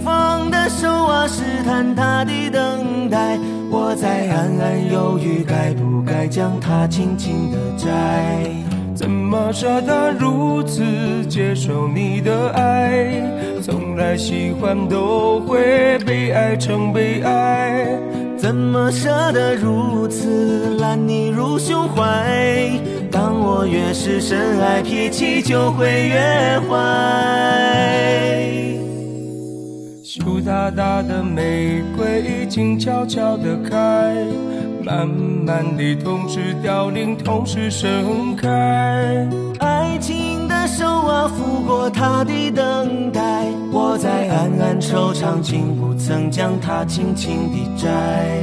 放的手啊，试探它的等待。我在暗暗犹豫，该不该将它轻轻地摘？怎么舍得如此接受你的爱？从来喜欢都会被爱成悲哀。怎么舍得如此揽你入胸怀？当我越是深爱，脾气就会越坏。羞答答的玫瑰静悄悄地开，慢慢地，同时凋零，同时盛开。爱情的手啊，抚过她的等待，我在暗暗惆怅，竟不曾将它轻轻地摘。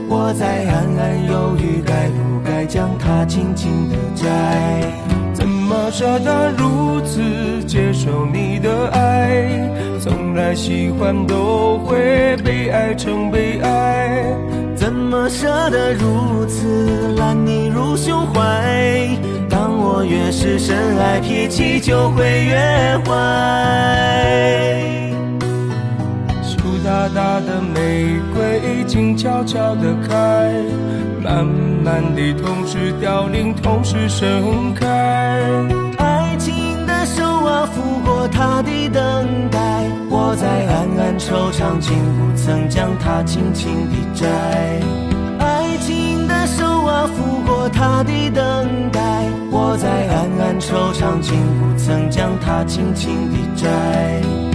我在暗暗犹豫，该不该将它轻轻地摘？怎么舍得如此接受你的爱？从来喜欢都会被爱成悲哀。怎么舍得如此揽你入胸怀？当我越是深爱，脾气就会越坏。大大的玫瑰静悄悄地开，慢慢地，同时凋零，同时盛开。爱情的手啊，抚过她的等待，我在暗暗惆怅，竟不曾将它轻轻地摘。爱情的手啊，抚过她的等待，我在暗暗惆怅，竟不曾将它轻轻地摘。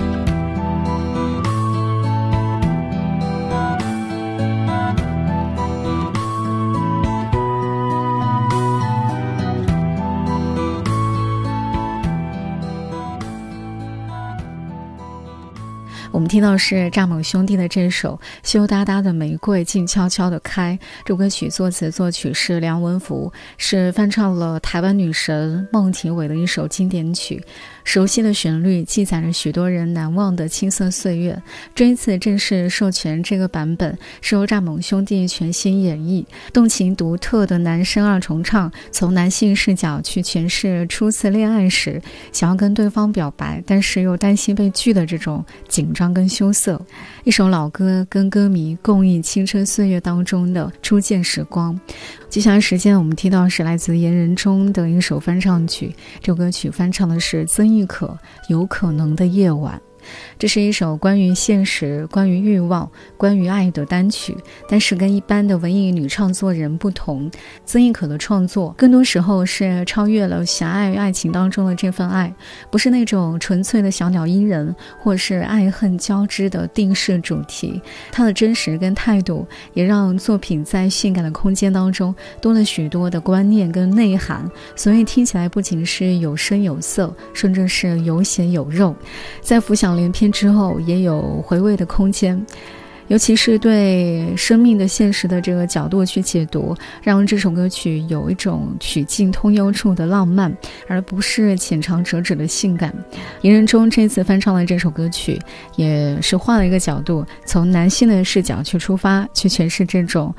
听到是蚱蜢兄弟的这首《羞答答的玫瑰静悄悄地开》，这歌曲作词作曲是梁文福，是翻唱了台湾女神孟庭苇的一首经典曲。熟悉的旋律记载着许多人难忘的青涩岁月。这一次正式授权这个版本是由蚱蜢兄弟全新演绎，动情独特的男声二重唱，从男性视角去诠释初次恋爱时想要跟对方表白，但是又担心被拒的这种紧张跟羞涩。一首老歌，跟歌迷共忆青春岁月当中的初见时光。接下来时间，我们听到是来自颜人中的一首翻唱曲，这首歌曲翻唱的是曾轶可《有可能的夜晚》。这是一首关于现实、关于欲望、关于爱的单曲，但是跟一般的文艺女创作人不同，曾轶可的创作更多时候是超越了狭隘爱情当中的这份爱，不是那种纯粹的小鸟依人，或是爱恨交织的定式主题。她的真实跟态度，也让作品在性感的空间当中多了许多的观念跟内涵，所以听起来不仅是有声有色，甚至是有血有肉。在浮想连篇。之后也有回味的空间，尤其是对生命的现实的这个角度去解读，让这首歌曲有一种曲径通幽处的浪漫，而不是浅尝辄止的性感。言人中这次翻唱的这首歌曲，也是换了一个角度，从男性的视角去出发，去诠释这种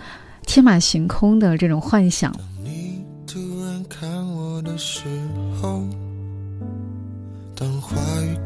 天马行空的这种幻想。你突然看我的时候。当话语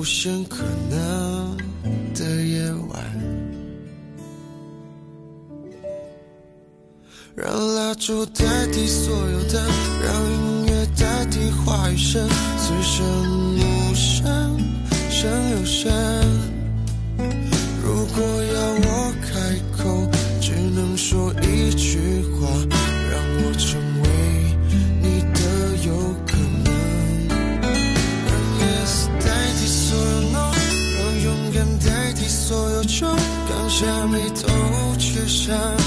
无限可能的夜晚让蜡烛代替所有灯让音乐代替话语声此生无声胜有声。却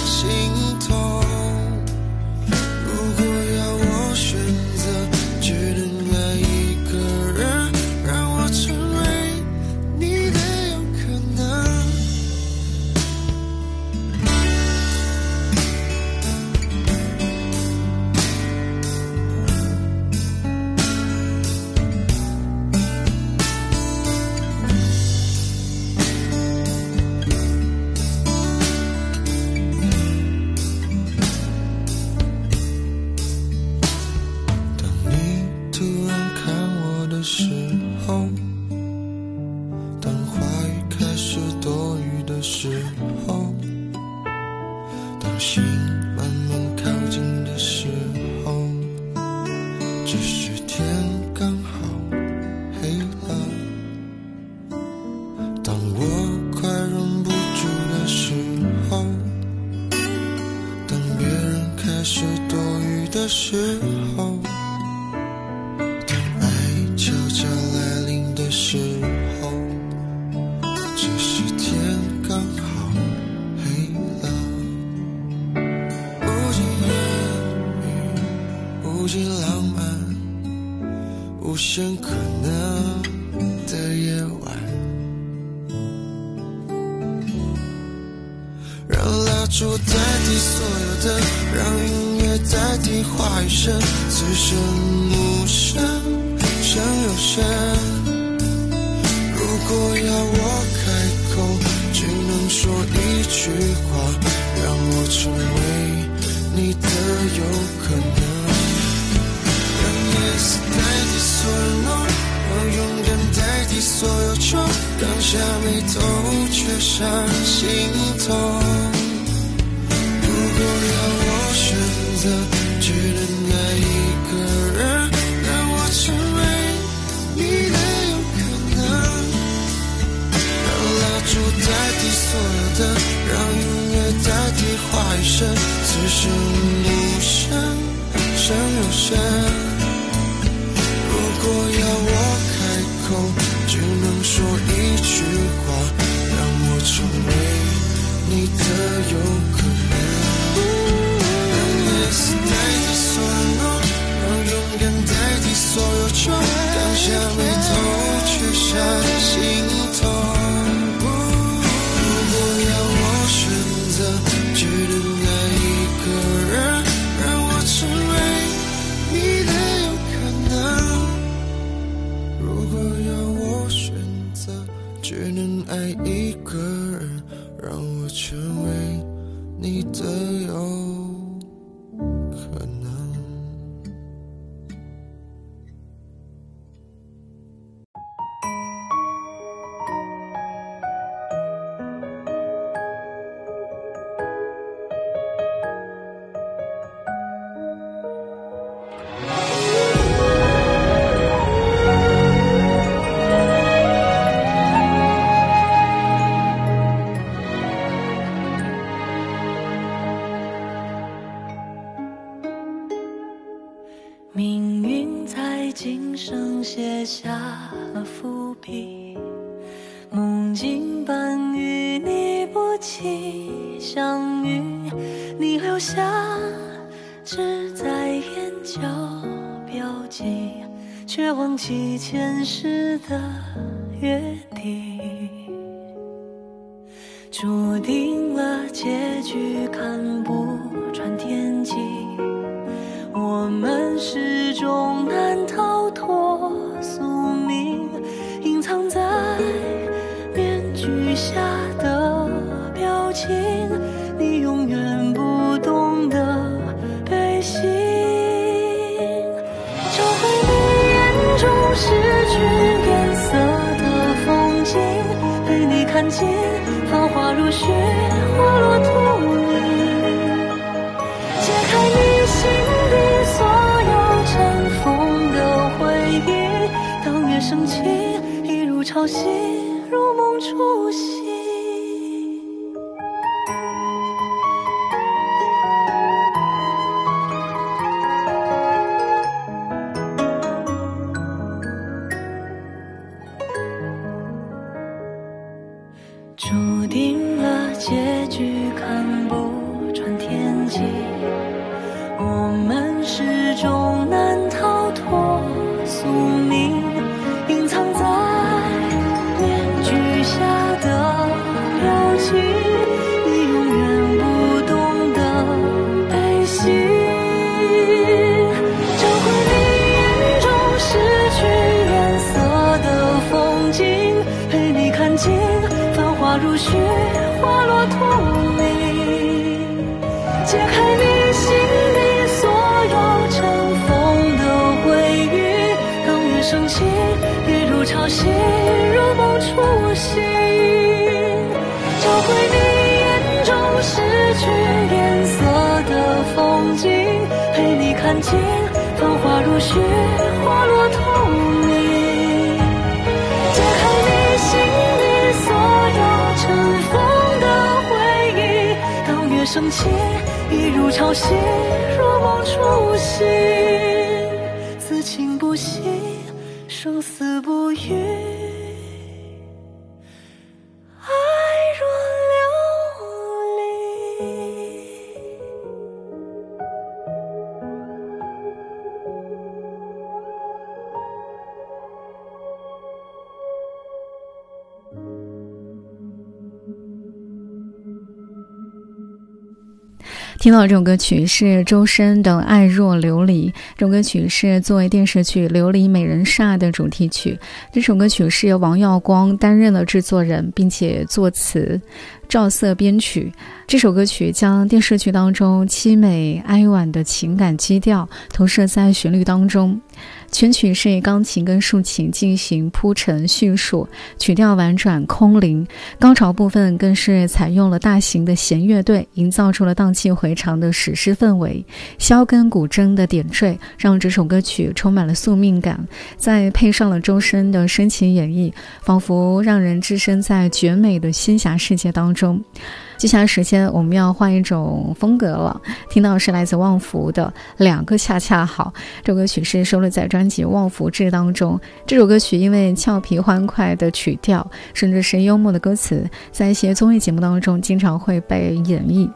所有愁刚下眉头却上心头如果要我选择只能爱一个人让我成为你的有可能让蜡烛代替所有的让音乐代替话语声此时无声胜有声如果要我说一句话，让我成为你的有可能。让爱情代替所有，让勇敢代替所有，就放下。成为你的有一如心。桃花如絮，花落荼蘼。解开你心底所有尘封的回忆，当月升起，一如潮汐，如梦初醒。听到这首歌曲是周深的《爱若琉璃》，这首歌曲是作为电视剧《琉璃美人煞》的主题曲。这首歌曲是由王耀光担任了制作人，并且作词，赵瑟编曲。这首歌曲将电视剧当中凄美哀婉的情感基调投射在旋律当中。全曲是以钢琴跟竖琴进行铺陈叙述，曲调婉转空灵，高潮部分更是采用了大型的弦乐队，营造出了荡气回肠的史诗氛围。箫跟古筝的点缀，让这首歌曲充满了宿命感。再配上了周深的深情演绎，仿佛让人置身在绝美的仙侠世界当中。中.接下来时间我们要换一种风格了，听到是来自旺福的《两个恰恰好》。这首歌曲是收录在专辑《旺福志》当中。这首歌曲因为俏皮欢快的曲调，甚至是幽默的歌词，在一些综艺节目当中经常会被演绎。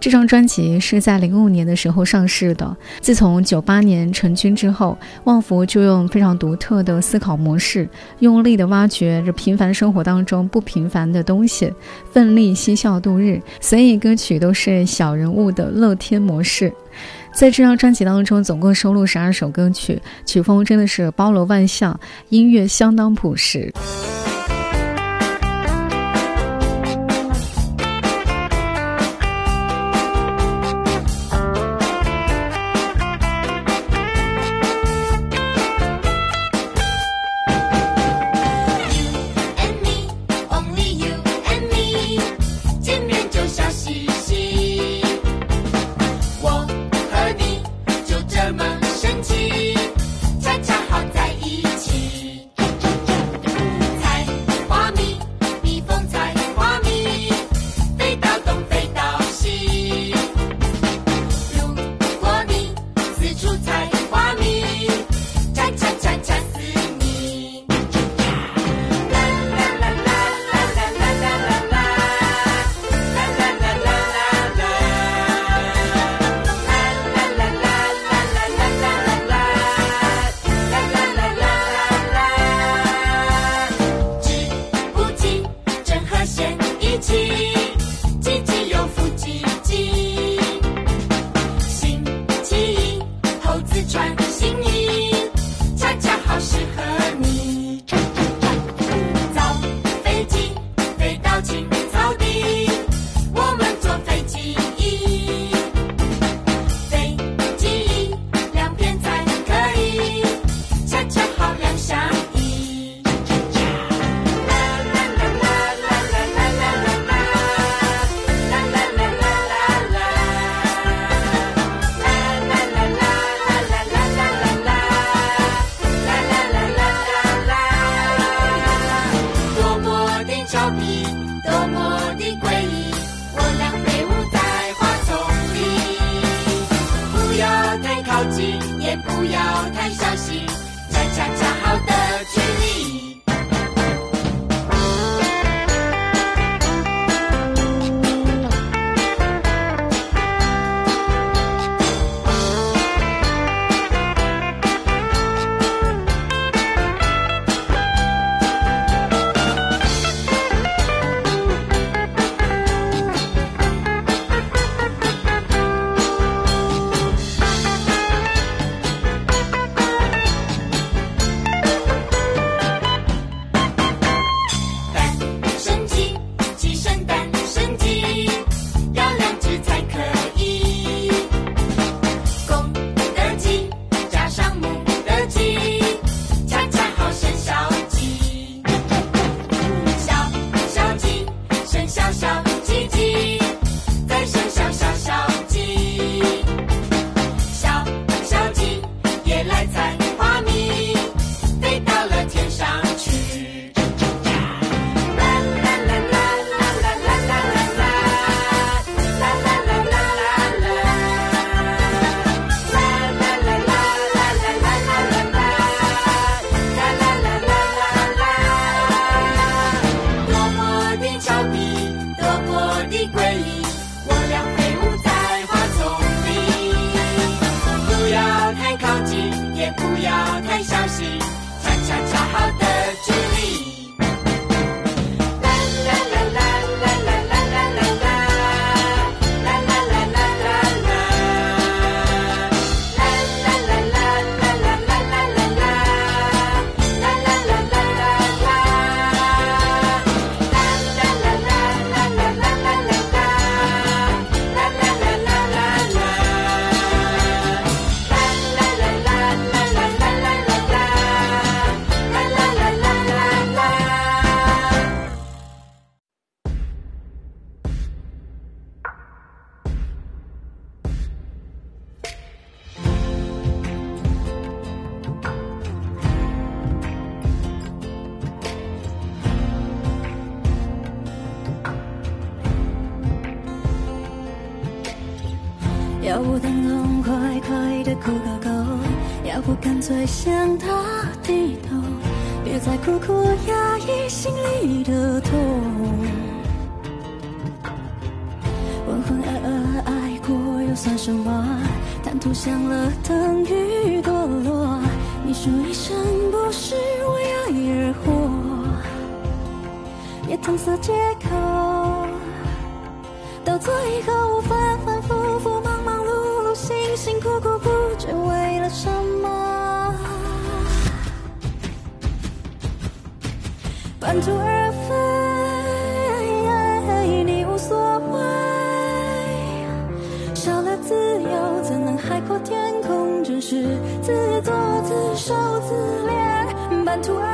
这张专辑是在零五年的时候上市的。自从九八年成军之后，旺福就用非常独特的思考模式，用力的挖掘着平凡生活当中不平凡的东西，奋力嬉笑度日。所以歌曲都是小人物的乐天模式。在这张专辑当中，总共收录十二首歌曲，曲风真的是包罗万象，音乐相当朴实。要不痛痛快快的哭个够，要不干脆向他低头，别再苦苦压抑心里的痛。浑浑噩噩爱过又算什么？贪图享乐等于堕落。你说一生不是为爱而活，也搪塞借口，到最后无法。辛辛苦苦不知为了什么，半途而废，你无所谓。少了自由，怎能海阔天空？真是自作自受，自怜，半途而。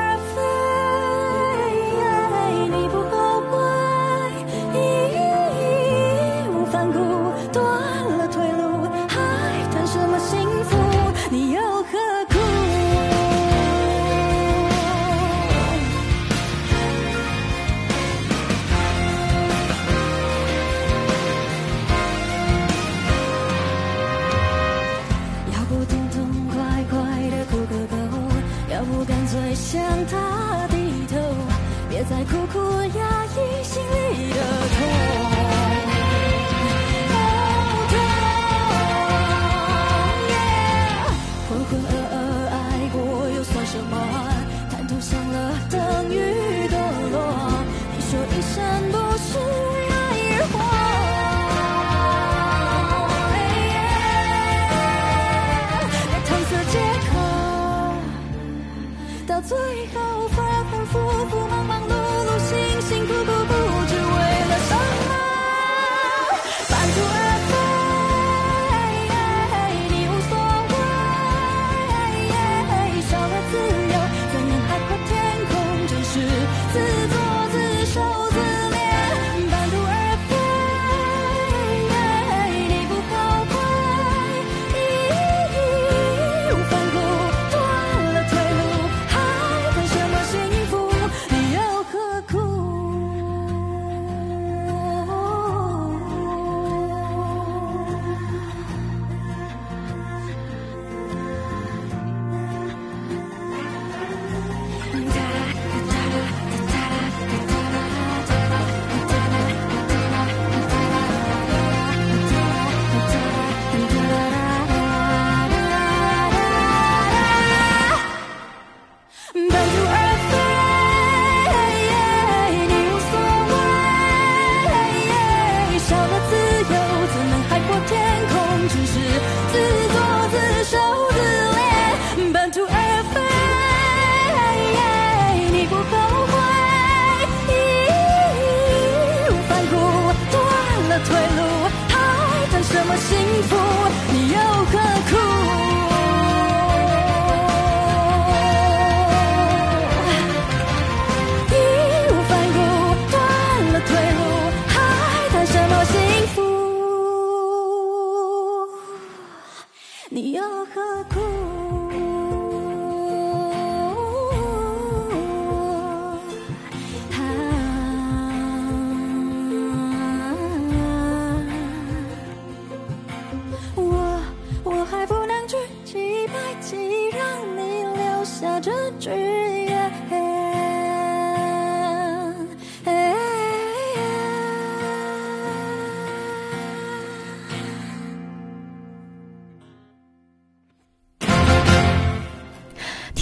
又何苦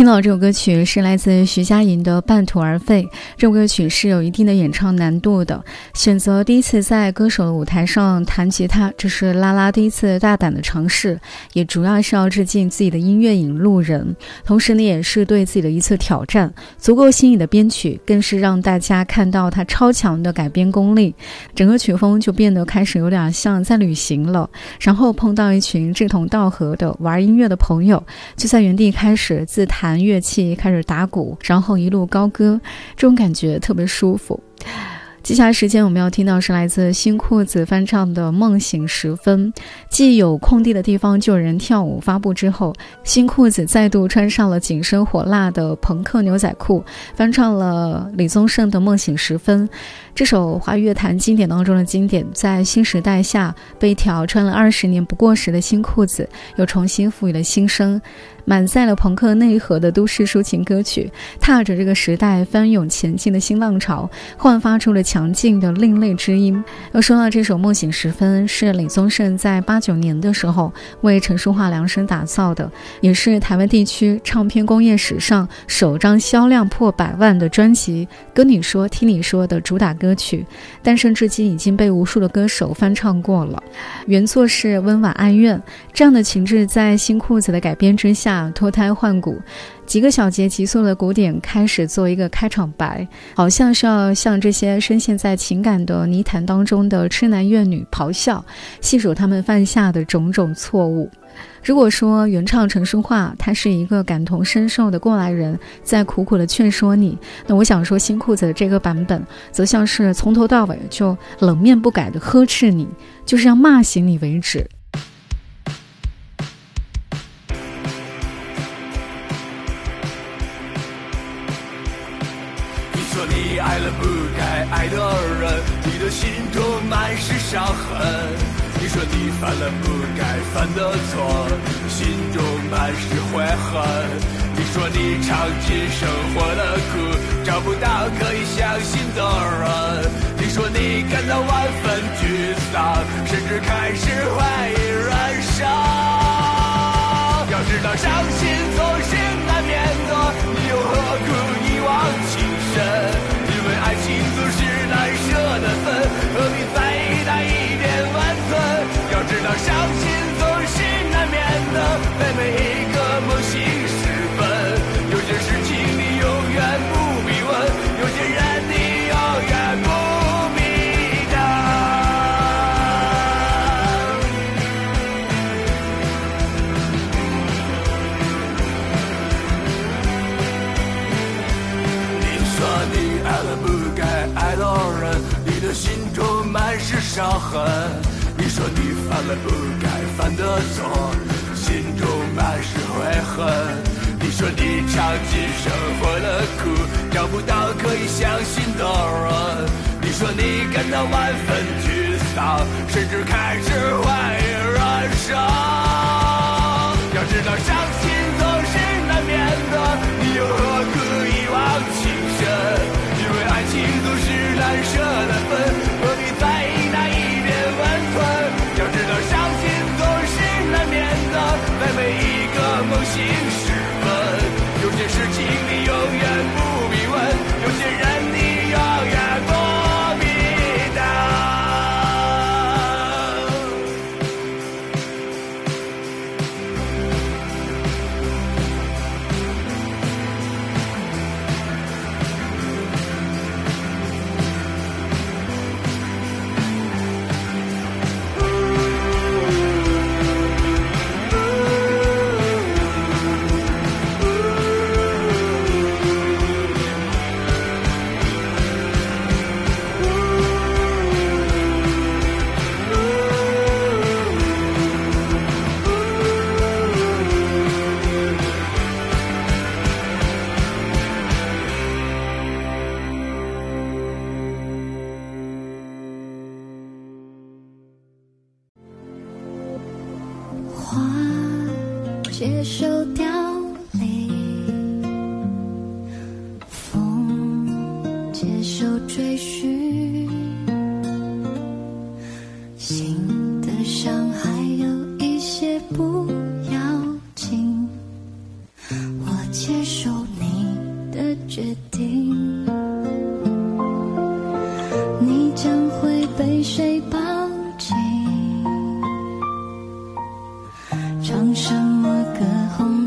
到这首歌曲是来自徐佳莹的《半途而废》。这首歌曲是有一定的演唱难度的。选择第一次在歌手的舞台上弹吉他，这是拉拉第一次大胆的尝试，也主要是要致敬自己的音乐引路人，同时呢，也是对自己的一次挑战。足够新颖的编曲，更是让大家看到他超强的改编功力。整个曲风就变得开始有点像在旅行了。然后碰到一群志同道合的玩音乐的朋友，就在原地开始自弹乐器，开始打鼓，然后一路高歌，这种感觉特别舒服。接下来时间我们要听到是来自新裤子翻唱的《梦醒时分》，既有空地的地方就有人跳舞。发布之后，新裤子再度穿上了紧身火辣的朋克牛仔裤，翻唱了李宗盛的《梦醒时分》。这首华语乐坛经典当中的经典，在新时代下被一条穿了二十年不过时的新裤子又重新赋予了新生。满载了朋克内核的都市抒情歌曲，踏着这个时代翻涌前进的新浪潮，焕发出了强劲的另类之音。要说到这首《梦醒时分》，是李宗盛在八九年的时候为陈淑桦量身打造的，也是台湾地区唱片工业史上首张销量破百万的专辑《跟你说听你说》的主打歌歌曲。诞生至今已经被无数的歌手翻唱过了。原作是温婉哀怨，这样的情致在新裤子的改编之下。脱胎换骨，几个小节急速的鼓点开始做一个开场白，好像是要向这些深陷在情感的泥潭当中的痴男怨女咆哮，细数他们犯下的种种错误。如果说原唱陈淑桦他是一个感同身受的过来人，在苦苦的劝说你，那我想说新裤子的这个版本，则像是从头到尾就冷面不改的呵斥你，就是要骂醒你为止。你说你爱了不该爱的人，你的心中满是伤痕。你说你犯了不该犯的错，心中满是悔恨。你说你尝尽生活的苦，找不到可以相信的人。你说你感到万分沮丧，甚至开始怀疑人生。要知道伤心总是难免的，你又何苦一往情深？因为爱情总是难舍的分，知道伤心总是难免的，在每一那万分唱什么歌？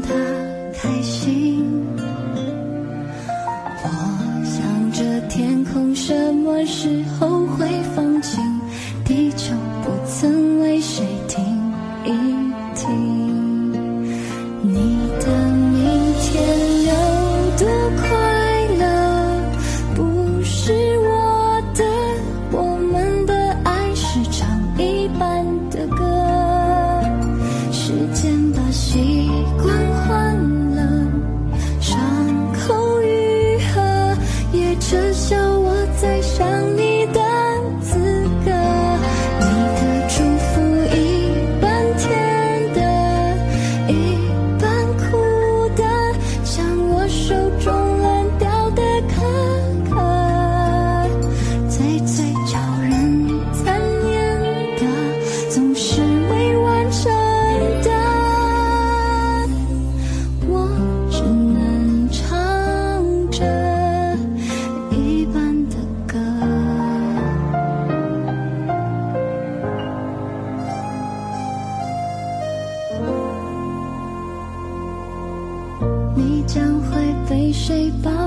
谁把？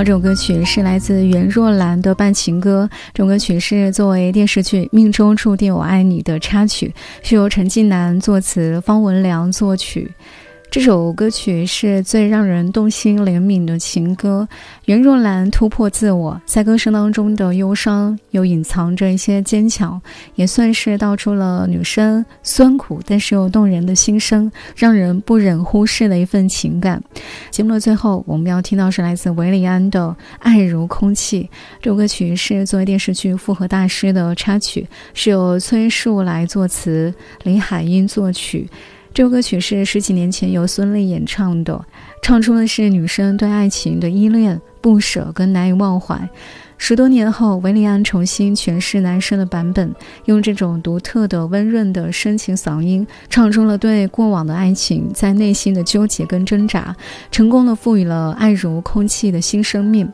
这首歌曲是来自袁若兰的《伴情歌》，这首歌曲是作为电视剧《命中注定我爱你》的插曲，是由陈近南作词，方文良作曲。这首歌曲是最让人动心怜悯的情歌袁若兰突破自我在歌声当中的忧伤又隐藏着一些坚强也算是道出了女生酸苦但是又动人的心声让人不忍忽视的一份情感。节目的最后我们要听到是来自韦礼安的爱如空气这首歌曲是作为电视剧复合大师的插曲是由崔恕来作词林海音作曲这首歌曲是十几年前由孙俪演唱的，唱出的是女生对爱情的依恋、不舍跟难以忘怀。十多年后，维利安重新诠释男生的版本，用这种独特的温润的深情嗓音，唱出了对过往的爱情在内心的纠结跟挣扎，成功的赋予了爱如空气的新生命。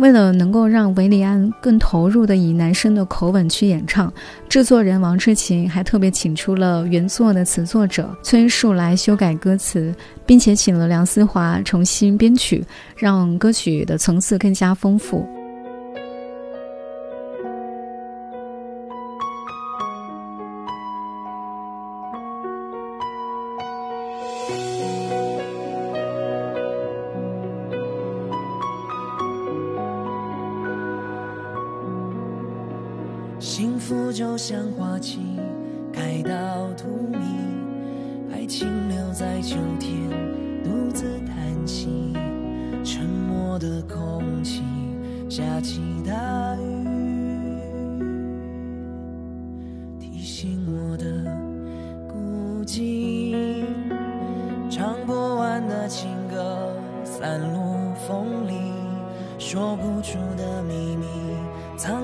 为了能够让维利安更投入的以男生的口吻去演唱，制作人王志勤还特别请出了原作的词作者崔树来修改歌词，并且请了梁思华重新编曲，让歌曲的层次更加丰富。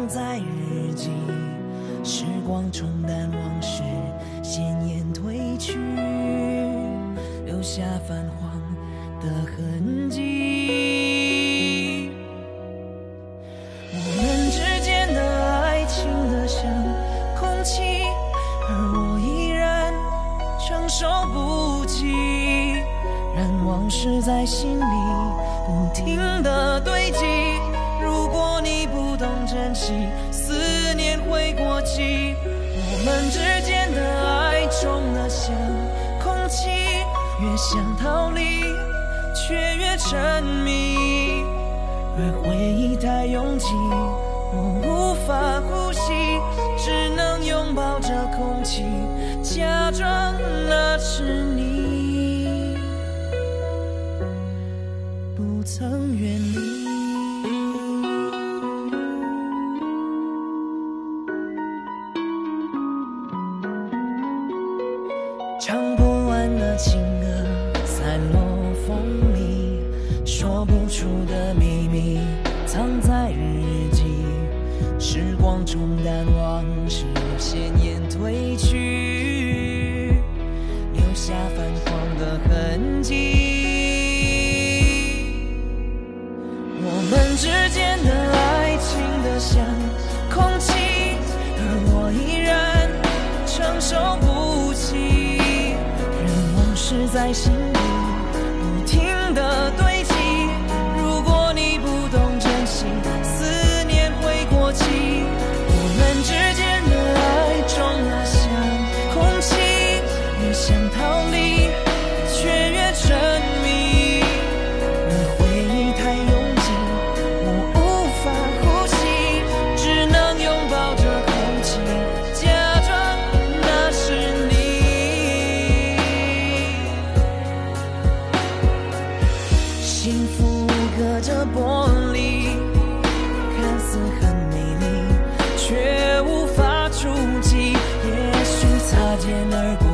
在日记，时光冲淡往事，鲜艳褪去，留下泛黄的痕迹。说不肩而过。